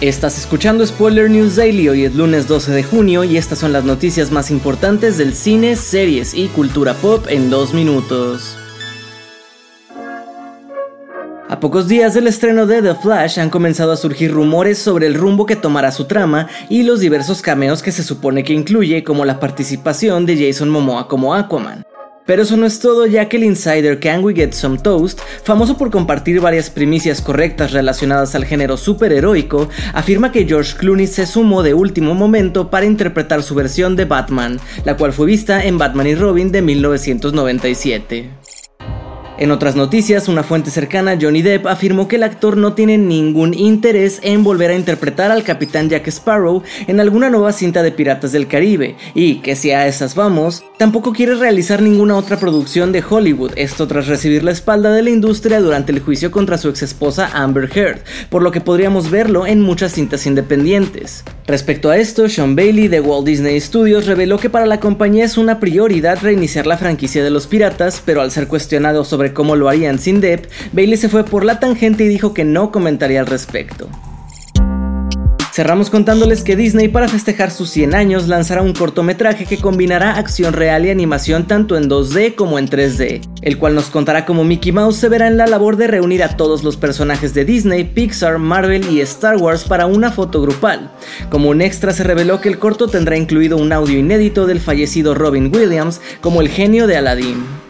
Estás escuchando Spoiler News Daily, hoy es lunes 12 de junio y estas son las noticias más importantes del cine, series y cultura pop en dos minutos. A pocos días del estreno de The Flash han comenzado a surgir rumores sobre el rumbo que tomará su trama y los diversos cameos que se supone que incluye, como la participación de Jason Momoa como Aquaman. Pero eso no es todo ya que el insider Can We Get Some Toast, famoso por compartir varias primicias correctas relacionadas al género superheroico, afirma que George Clooney se sumó de último momento para interpretar su versión de Batman, la cual fue vista en Batman y Robin de 1997. En otras noticias, una fuente cercana Johnny Depp afirmó que el actor no tiene ningún interés en volver a interpretar al capitán Jack Sparrow en alguna nueva cinta de Piratas del Caribe, y que si a esas vamos, tampoco quiere realizar ninguna otra producción de Hollywood, esto tras recibir la espalda de la industria durante el juicio contra su ex esposa Amber Heard, por lo que podríamos verlo en muchas cintas independientes. Respecto a esto, Sean Bailey de Walt Disney Studios reveló que para la compañía es una prioridad reiniciar la franquicia de los piratas, pero al ser cuestionado sobre cómo lo harían sin Depp, Bailey se fue por la tangente y dijo que no comentaría al respecto. Cerramos contándoles que Disney para festejar sus 100 años lanzará un cortometraje que combinará acción real y animación tanto en 2D como en 3D, el cual nos contará cómo Mickey Mouse se verá en la labor de reunir a todos los personajes de Disney, Pixar, Marvel y Star Wars para una foto grupal. Como un extra se reveló que el corto tendrá incluido un audio inédito del fallecido Robin Williams como el genio de Aladdin.